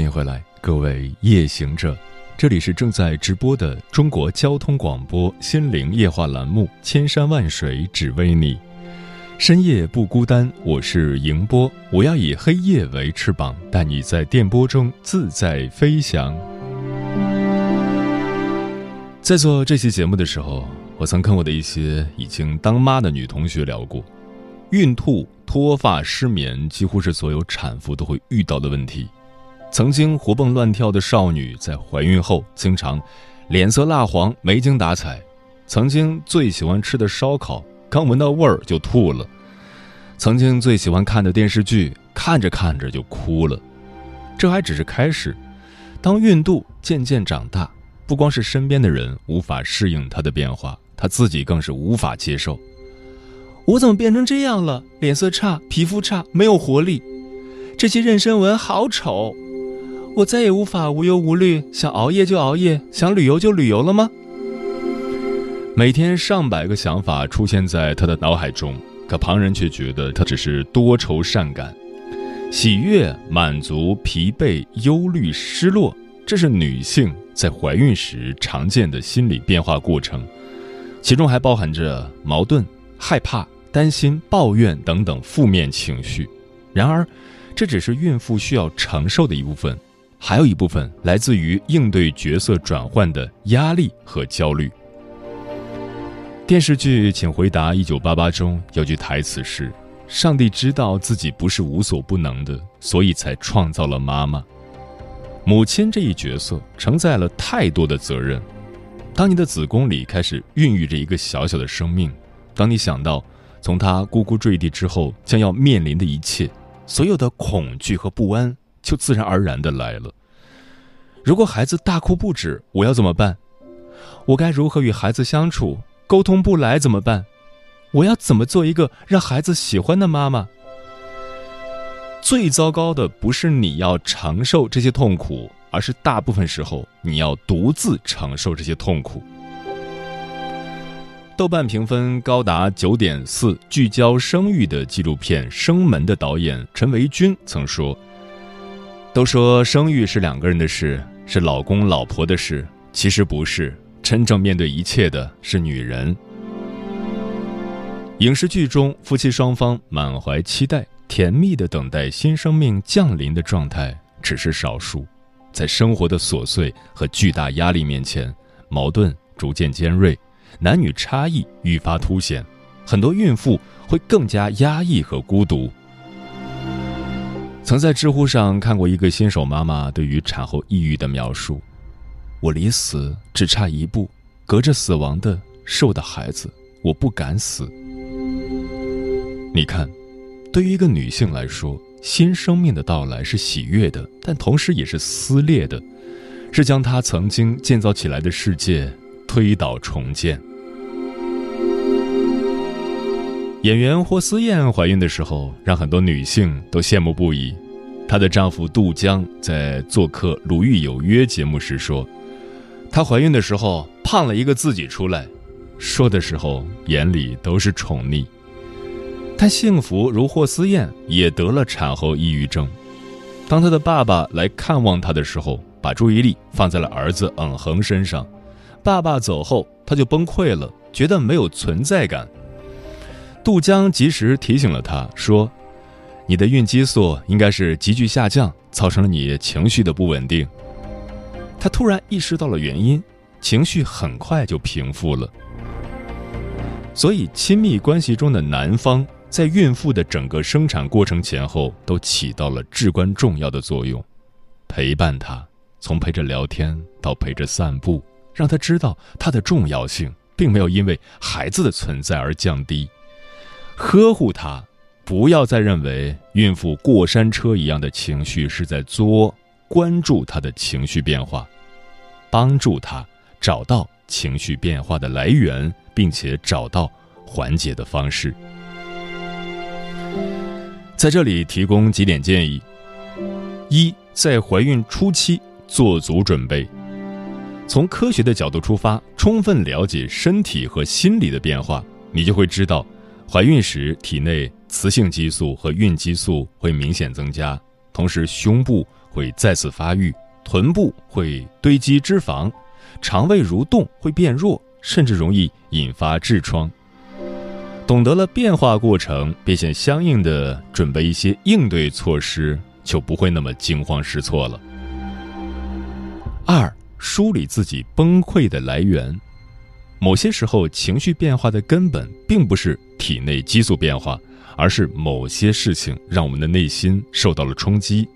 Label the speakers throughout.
Speaker 1: 欢迎回来，各位夜行者，这里是正在直播的中国交通广播心灵夜话栏目《千山万水只为你》，深夜不孤单，我是迎波，我要以黑夜为翅膀，带你在电波中自在飞翔。在做这期节目的时候，我曾跟我的一些已经当妈的女同学聊过，孕吐、脱发、失眠，几乎是所有产妇都会遇到的问题。曾经活蹦乱跳的少女，在怀孕后经常脸色蜡黄、没精打采；曾经最喜欢吃的烧烤，刚闻到味儿就吐了；曾经最喜欢看的电视剧，看着看着就哭了。这还只是开始，当孕肚渐渐长大，不光是身边的人无法适应她的变化，她自己更是无法接受。我怎么变成这样了？脸色差，皮肤差，没有活力，这些妊娠纹好丑。我再也无法无忧无虑，想熬夜就熬夜，想旅游就旅游了吗？每天上百个想法出现在他的脑海中，可旁人却觉得他只是多愁善感。喜悦、满足、疲惫、忧虑、失落，这是女性在怀孕时常见的心理变化过程，其中还包含着矛盾、害怕、担心、抱怨等等负面情绪。然而，这只是孕妇需要承受的一部分。还有一部分来自于应对角色转换的压力和焦虑。电视剧《请回答一九八八》中有句台词是：“上帝知道自己不是无所不能的，所以才创造了妈妈。母亲这一角色承载了太多的责任。当你的子宫里开始孕育着一个小小的生命，当你想到从他呱呱坠地之后将要面临的一切，所有的恐惧和不安。”就自然而然的来了。如果孩子大哭不止，我要怎么办？我该如何与孩子相处？沟通不来怎么办？我要怎么做一个让孩子喜欢的妈妈？最糟糕的不是你要承受这些痛苦，而是大部分时候你要独自承受这些痛苦。豆瓣评分高达九点四，聚焦生育的纪录片《生门》的导演陈维军曾说。都说生育是两个人的事，是老公老婆的事，其实不是。真正面对一切的是女人。影视剧中，夫妻双方满怀期待、甜蜜的等待新生命降临的状态只是少数。在生活的琐碎和巨大压力面前，矛盾逐渐尖锐，男女差异愈发凸显，很多孕妇会更加压抑和孤独。曾在知乎上看过一个新手妈妈对于产后抑郁的描述：“我离死只差一步，隔着死亡的是我的孩子，我不敢死。”你看，对于一个女性来说，新生命的到来是喜悦的，但同时也是撕裂的，是将她曾经建造起来的世界推倒重建。演员霍思燕怀孕的时候，让很多女性都羡慕不已。她的丈夫杜江在做客《鲁豫有约》节目时说：“她怀孕的时候胖了一个自己出来，说的时候眼里都是宠溺。”但幸福如霍思燕也得了产后抑郁症。当她的爸爸来看望她的时候，把注意力放在了儿子嗯恒身上。爸爸走后，她就崩溃了，觉得没有存在感。杜江及时提醒了他说：“你的孕激素应该是急剧下降，造成了你情绪的不稳定。”他突然意识到了原因，情绪很快就平复了。所以，亲密关系中的男方在孕妇的整个生产过程前后都起到了至关重要的作用，陪伴她，从陪着聊天到陪着散步，让她知道她的重要性并没有因为孩子的存在而降低。呵护她，不要再认为孕妇过山车一样的情绪是在作，关注她的情绪变化，帮助她找到情绪变化的来源。并且找到缓解的方式。在这里提供几点建议：一，在怀孕初期做足准备，从科学的角度出发，充分了解身体和心理的变化，你就会知道，怀孕时体内雌性激素和孕激素会明显增加，同时胸部会再次发育，臀部会堆积脂肪，肠胃蠕动会变弱。甚至容易引发痔疮。懂得了变化过程，并且相应的准备一些应对措施，就不会那么惊慌失措了。二、梳理自己崩溃的来源。某些时候，情绪变化的根本并不是体内激素变化，而是某些事情让我们的内心受到了冲击。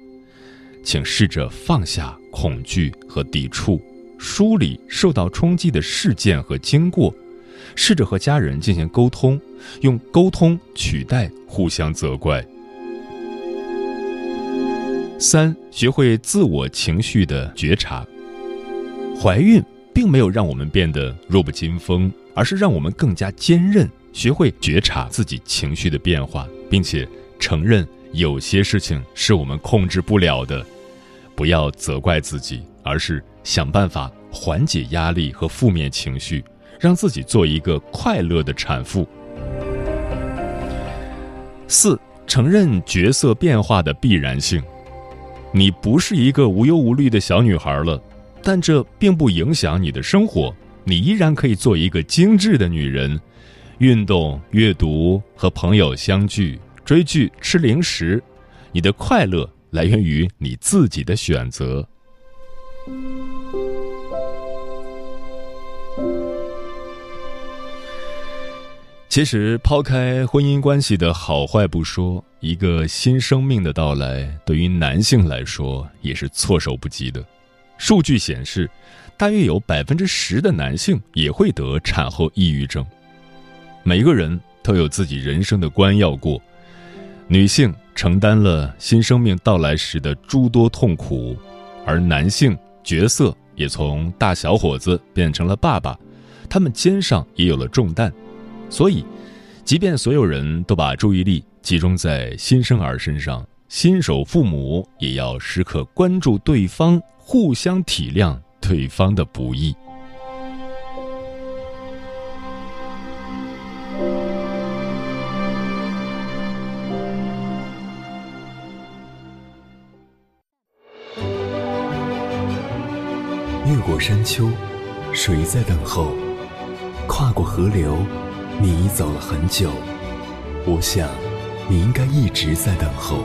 Speaker 1: 请试着放下恐惧和抵触。梳理受到冲击的事件和经过，试着和家人进行沟通，用沟通取代互相责怪。三、学会自我情绪的觉察。怀孕并没有让我们变得弱不禁风，而是让我们更加坚韧，学会觉察自己情绪的变化，并且承认有些事情是我们控制不了的。不要责怪自己，而是。想办法缓解压力和负面情绪，让自己做一个快乐的产妇。四、承认角色变化的必然性。你不是一个无忧无虑的小女孩了，但这并不影响你的生活。你依然可以做一个精致的女人，运动、阅读、和朋友相聚、追剧、吃零食。你的快乐来源于你自己的选择。其实，抛开婚姻关系的好坏不说，一个新生命的到来，对于男性来说也是措手不及的。数据显示，大约有百分之十的男性也会得产后抑郁症。每个人都有自己人生的关要过，女性承担了新生命到来时的诸多痛苦，而男性。角色也从大小伙子变成了爸爸，他们肩上也有了重担，所以，即便所有人都把注意力集中在新生儿身上，新手父母也要时刻关注对方，互相体谅对方的不易。
Speaker 2: 越过山丘，谁在等候？跨过河流，你走了很久。我想，你应该一直在等候，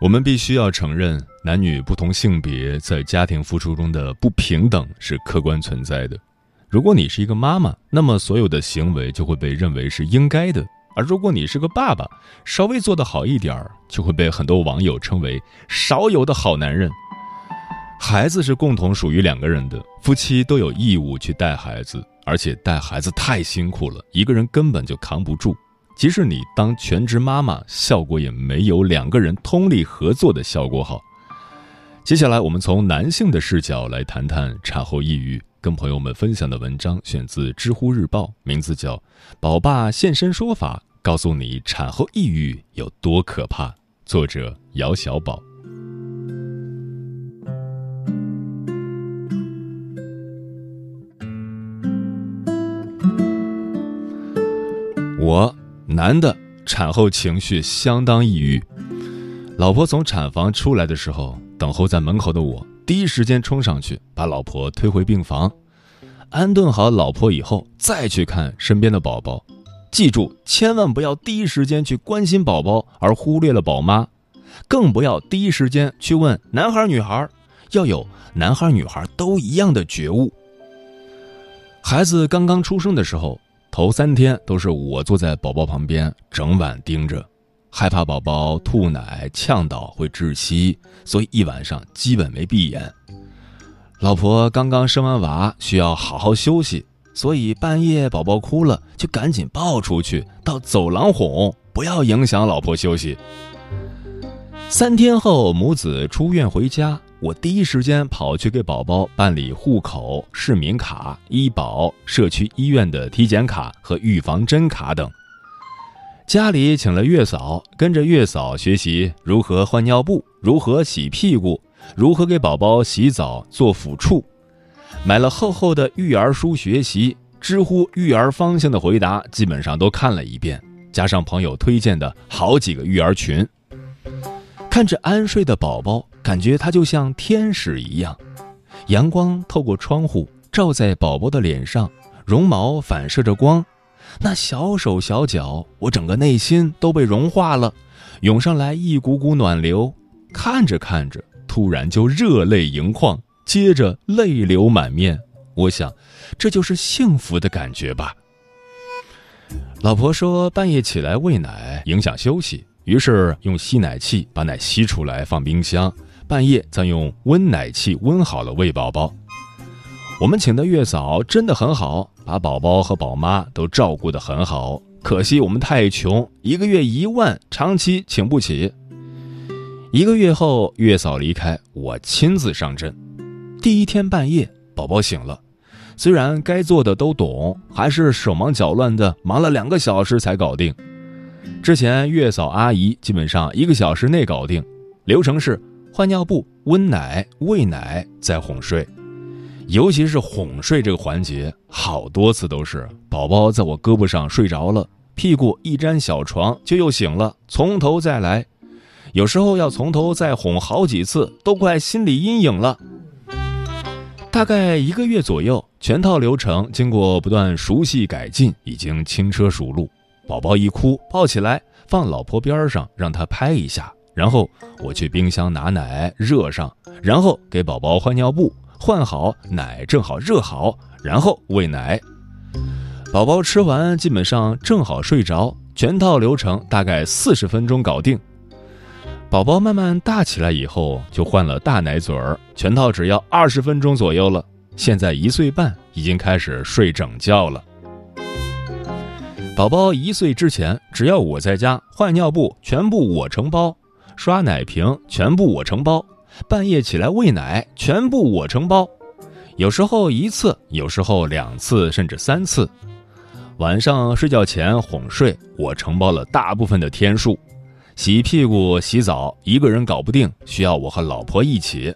Speaker 1: 我们必须要承认，男女不同性别在家庭付出中的不平等是客观存在的。如果你是一个妈妈，那么所有的行为就会被认为是应该的；而如果你是个爸爸，稍微做得好一点儿，就会被很多网友称为少有的好男人。孩子是共同属于两个人的，夫妻都有义务去带孩子，而且带孩子太辛苦了，一个人根本就扛不住。即使你当全职妈妈，效果也没有两个人通力合作的效果好。接下来，我们从男性的视角来谈谈产后抑郁。跟朋友们分享的文章选自知乎日报，名字叫《宝爸现身说法》，告诉你产后抑郁有多可怕。作者姚小宝。我男的产后情绪相当抑郁，老婆从产房出来的时候，等候在门口的我第一时间冲上去把老婆推回病房，安顿好老婆以后再去看身边的宝宝。记住，千万不要第一时间去关心宝宝而忽略了宝妈，更不要第一时间去问男孩女孩，要有男孩女孩都一样的觉悟。孩子刚刚出生的时候。头三天都是我坐在宝宝旁边，整晚盯着，害怕宝宝吐奶呛到会窒息，所以一晚上基本没闭眼。老婆刚刚生完娃，需要好好休息，所以半夜宝宝哭了，就赶紧抱出去到走廊哄，不要影响老婆休息。三天后，母子出院回家。我第一时间跑去给宝宝办理户口、市民卡、医保、社区医院的体检卡和预防针卡等。家里请了月嫂，跟着月嫂学习如何换尿布、如何洗屁股、如何给宝宝洗澡做抚触。买了厚厚的育儿书学习，知乎育儿方向的回答基本上都看了一遍，加上朋友推荐的好几个育儿群。看着安睡的宝宝，感觉他就像天使一样。阳光透过窗户照在宝宝的脸上，绒毛反射着光，那小手小脚，我整个内心都被融化了，涌上来一股股暖流。看着看着，突然就热泪盈眶，接着泪流满面。我想，这就是幸福的感觉吧。老婆说，半夜起来喂奶影响休息。于是用吸奶器把奶吸出来放冰箱，半夜再用温奶器温好了喂宝宝。我们请的月嫂真的很好，把宝宝和宝妈都照顾得很好。可惜我们太穷，一个月一万，长期请不起。一个月后，月嫂离开，我亲自上阵。第一天半夜，宝宝醒了，虽然该做的都懂，还是手忙脚乱的，忙了两个小时才搞定。之前月嫂阿姨基本上一个小时内搞定，流程是换尿布、温奶、喂奶再哄睡。尤其是哄睡这个环节，好多次都是宝宝在我胳膊上睡着了，屁股一沾小床就又醒了，从头再来。有时候要从头再哄好几次，都快心理阴影了。大概一个月左右，全套流程经过不断熟悉改进，已经轻车熟路。宝宝一哭，抱起来放老婆边上，让她拍一下，然后我去冰箱拿奶热上，然后给宝宝换尿布，换好奶正好热好，然后喂奶。宝宝吃完基本上正好睡着，全套流程大概四十分钟搞定。宝宝慢慢大起来以后，就换了大奶嘴儿，全套只要二十分钟左右了。现在一岁半，已经开始睡整觉了。宝宝一岁之前，只要我在家换尿布，全部我承包；刷奶瓶，全部我承包；半夜起来喂奶，全部我承包。有时候一次，有时候两次，甚至三次。晚上睡觉前哄睡，我承包了大部分的天数。洗屁股、洗澡，一个人搞不定，需要我和老婆一起。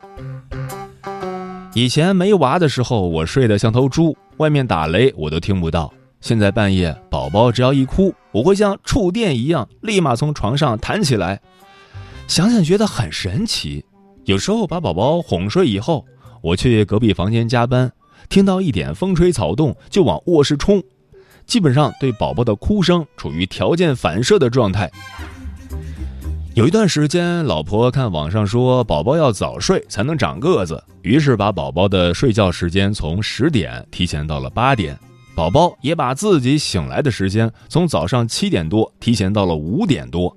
Speaker 1: 以前没娃的时候，我睡得像头猪，外面打雷我都听不到。现在半夜，宝宝只要一哭，我会像触电一样，立马从床上弹起来。想想觉得很神奇。有时候把宝宝哄睡以后，我去隔壁房间加班，听到一点风吹草动就往卧室冲，基本上对宝宝的哭声处于条件反射的状态。有一段时间，老婆看网上说宝宝要早睡才能长个子，于是把宝宝的睡觉时间从十点提前到了八点。宝宝也把自己醒来的时间从早上七点多提前到了五点多，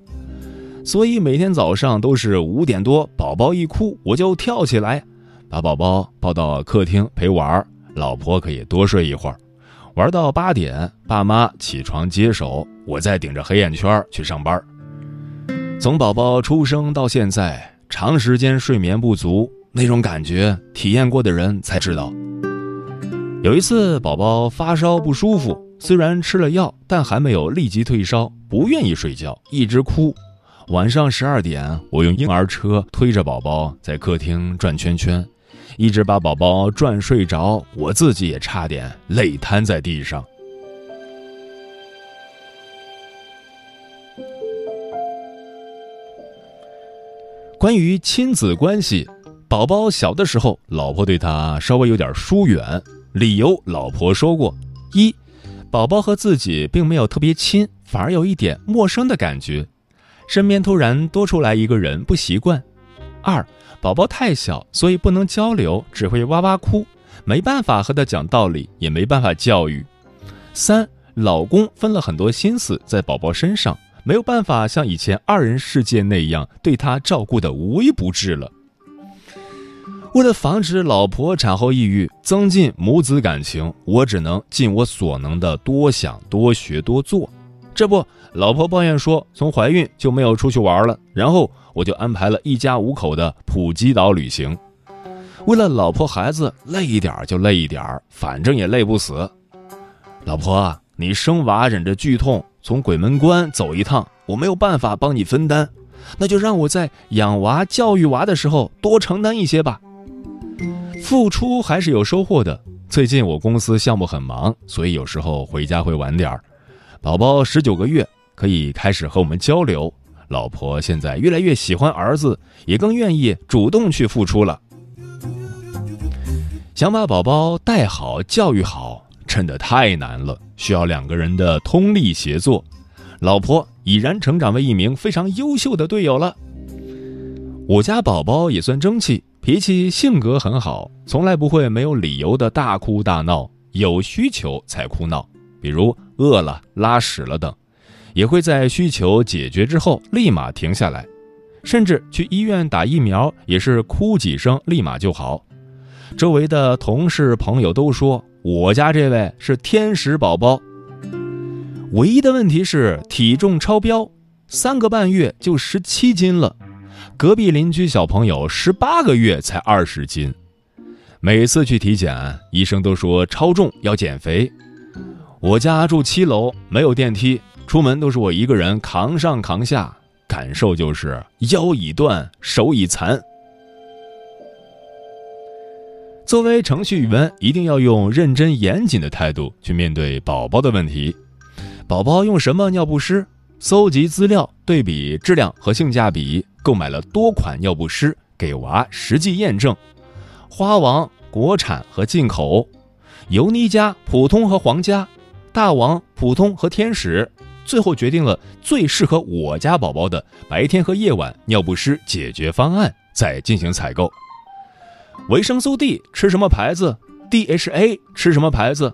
Speaker 1: 所以每天早上都是五点多，宝宝一哭我就跳起来，把宝宝抱到客厅陪玩，老婆可以多睡一会儿，玩到八点，爸妈起床接手，我再顶着黑眼圈去上班。从宝宝出生到现在，长时间睡眠不足那种感觉，体验过的人才知道。有一次，宝宝发烧不舒服，虽然吃了药，但还没有立即退烧，不愿意睡觉，一直哭。晚上十二点，我用婴儿车推着宝宝在客厅转圈圈，一直把宝宝转睡着，我自己也差点累瘫在地上。关于亲子关系，宝宝小的时候，老婆对他稍微有点疏远，理由老婆说过：一，宝宝和自己并没有特别亲，反而有一点陌生的感觉，身边突然多出来一个人不习惯；二，宝宝太小，所以不能交流，只会哇哇哭，没办法和他讲道理，也没办法教育；三，老公分了很多心思在宝宝身上。没有办法像以前二人世界那样对他照顾的无微不至了。为了防止老婆产后抑郁，增进母子感情，我只能尽我所能的多想、多学、多做。这不，老婆抱怨说从怀孕就没有出去玩了，然后我就安排了一家五口的普吉岛旅行。为了老婆孩子，累一点就累一点，反正也累不死。老婆，你生娃忍着剧痛。从鬼门关走一趟，我没有办法帮你分担，那就让我在养娃、教育娃的时候多承担一些吧。付出还是有收获的。最近我公司项目很忙，所以有时候回家会晚点儿。宝宝十九个月，可以开始和我们交流。老婆现在越来越喜欢儿子，也更愿意主动去付出了。想把宝宝带好、教育好。真的太难了，需要两个人的通力协作。老婆已然成长为一名非常优秀的队友了。我家宝宝也算争气，脾气性格很好，从来不会没有理由的大哭大闹，有需求才哭闹，比如饿了、拉屎了等，也会在需求解决之后立马停下来，甚至去医院打疫苗也是哭几声立马就好。周围的同事朋友都说。我家这位是天使宝宝，唯一的问题是体重超标，三个半月就十七斤了。隔壁邻居小朋友十八个月才二十斤，每次去体检，医生都说超重要减肥。我家住七楼，没有电梯，出门都是我一个人扛上扛下，感受就是腰已断，手已残。作为程序员，一定要用认真严谨的态度去面对宝宝的问题。宝宝用什么尿不湿？搜集资料，对比质量和性价比，购买了多款尿不湿，给娃实际验证。花王国产和进口，尤妮佳普通和皇家，大王普通和天使，最后决定了最适合我家宝宝的白天和夜晚尿不湿解决方案，再进行采购。维生素 D 吃什么牌子？DHA 吃什么牌子？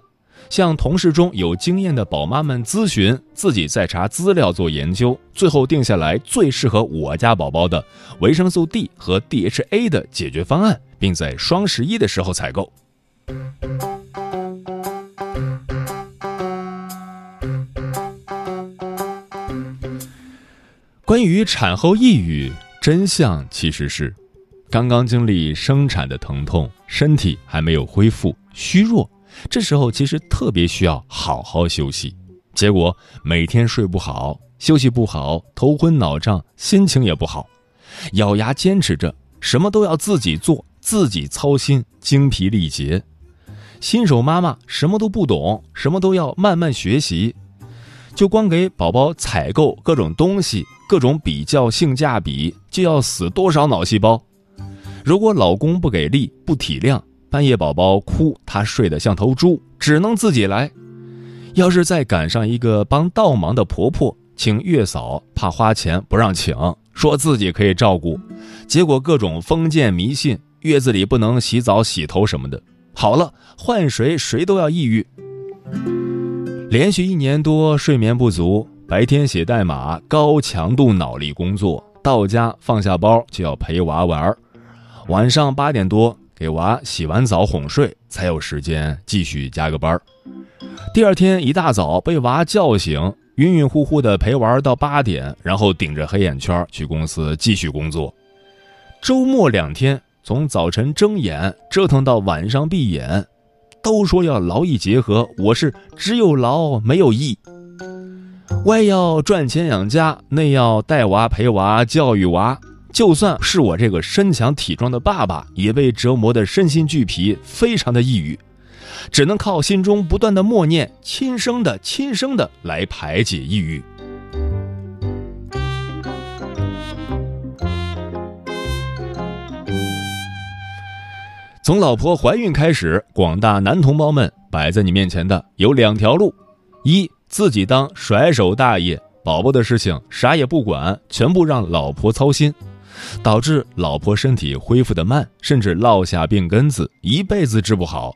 Speaker 1: 向同事中有经验的宝妈们咨询，自己再查资料做研究，最后定下来最适合我家宝宝的维生素 D 和 DHA 的解决方案，并在双十一的时候采购。关于产后抑郁，真相其实是。刚刚经历生产的疼痛，身体还没有恢复，虚弱，这时候其实特别需要好好休息。结果每天睡不好，休息不好，头昏脑胀，心情也不好，咬牙坚持着，什么都要自己做，自己操心，精疲力竭。新手妈妈什么都不懂，什么都要慢慢学习，就光给宝宝采购各种东西，各种比较性价比，就要死多少脑细胞？如果老公不给力、不体谅，半夜宝宝哭，他睡得像头猪，只能自己来。要是再赶上一个帮倒忙的婆婆，请月嫂，怕花钱不让请，说自己可以照顾，结果各种封建迷信，月子里不能洗澡、洗头什么的。好了，换谁谁都要抑郁。连续一年多睡眠不足，白天写代码，高强度脑力工作，到家放下包就要陪娃玩儿。晚上八点多给娃洗完澡哄睡，才有时间继续加个班儿第二天一大早被娃叫醒，晕晕乎乎的陪玩到八点，然后顶着黑眼圈去公司继续工作。周末两天从早晨睁眼折腾到晚上闭眼，都说要劳逸结合，我是只有劳没有逸。外要赚钱养家，内要带娃陪娃教育娃。就算是我这个身强体壮的爸爸，也被折磨得身心俱疲，非常的抑郁，只能靠心中不断的默念“亲生的，亲生的”来排解抑郁。从老婆怀孕开始，广大男同胞们摆在你面前的有两条路：一，自己当甩手大爷，宝宝的事情啥也不管，全部让老婆操心。导致老婆身体恢复的慢，甚至落下病根子，一辈子治不好。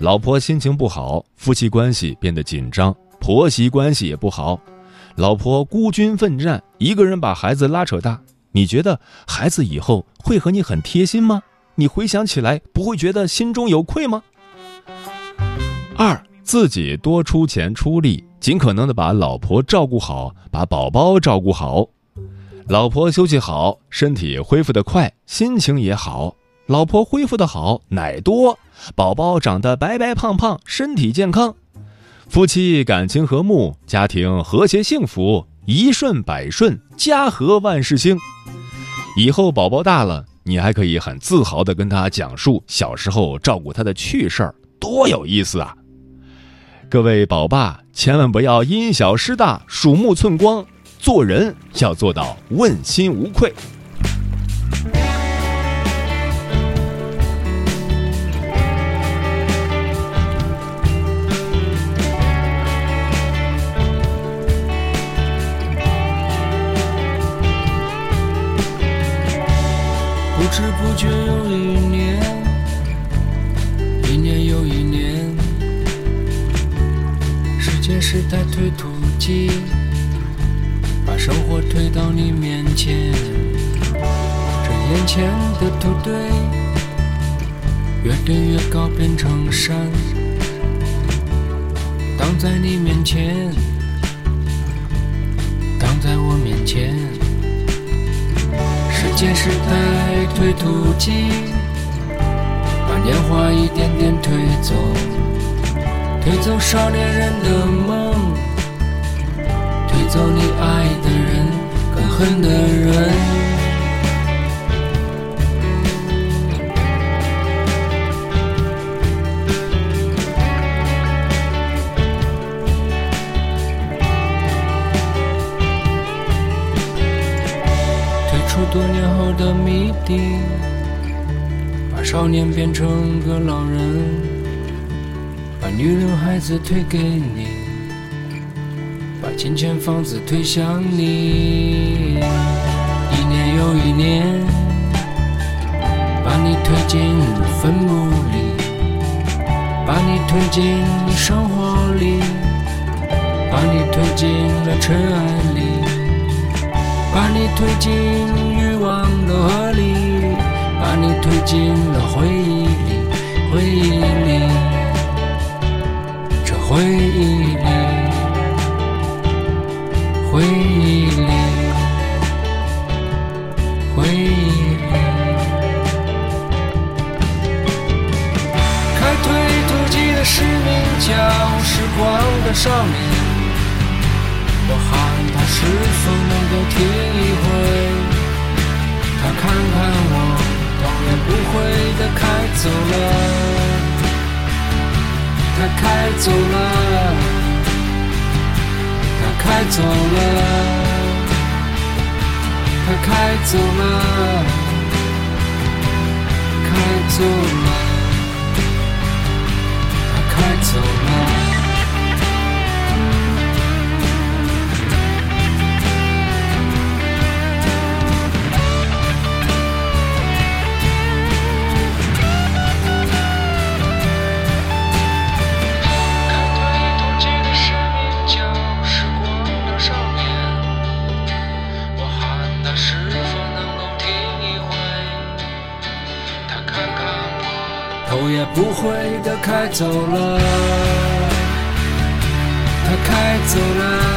Speaker 1: 老婆心情不好，夫妻关系变得紧张，婆媳关系也不好。老婆孤军奋战，一个人把孩子拉扯大，你觉得孩子以后会和你很贴心吗？你回想起来不会觉得心中有愧吗？二，自己多出钱出力，尽可能的把老婆照顾好，把宝宝照顾好。老婆休息好，身体恢复的快，心情也好。老婆恢复的好，奶多，宝宝长得白白胖胖，身体健康。夫妻感情和睦，家庭和谐幸福，一顺百顺，家和万事兴。以后宝宝大了，你还可以很自豪地跟他讲述小时候照顾他的趣事儿，多有意思啊！各位宝爸，千万不要因小失大，鼠目寸光。做人要做到问心无愧。
Speaker 3: 不知不觉时代推土机。把生活推到你面前，这眼前的土堆越堆越高，变成山，挡在你面前，挡在我面前。时间是台推土机，把年华一点点推走，推走少年人的梦。走你爱的人，更恨的人。退出多年后的谜底，把少年变成个老人，把女人孩子推给你。金钱房子推向你，一年又一年，把你推进坟墓里，把你推进生活里，把你推进了尘埃里，把你推进欲望的河里，把你推进了回忆里，回忆里，这回忆里。回忆里，回忆里，开推土机的市民叫时光的少年。我喊他是否能够听一回，他看看我，头也不回的开走了，他开走了。开走了，他开走了，开走了，他开走了。也不会的，开走了，他开走了，他开走了。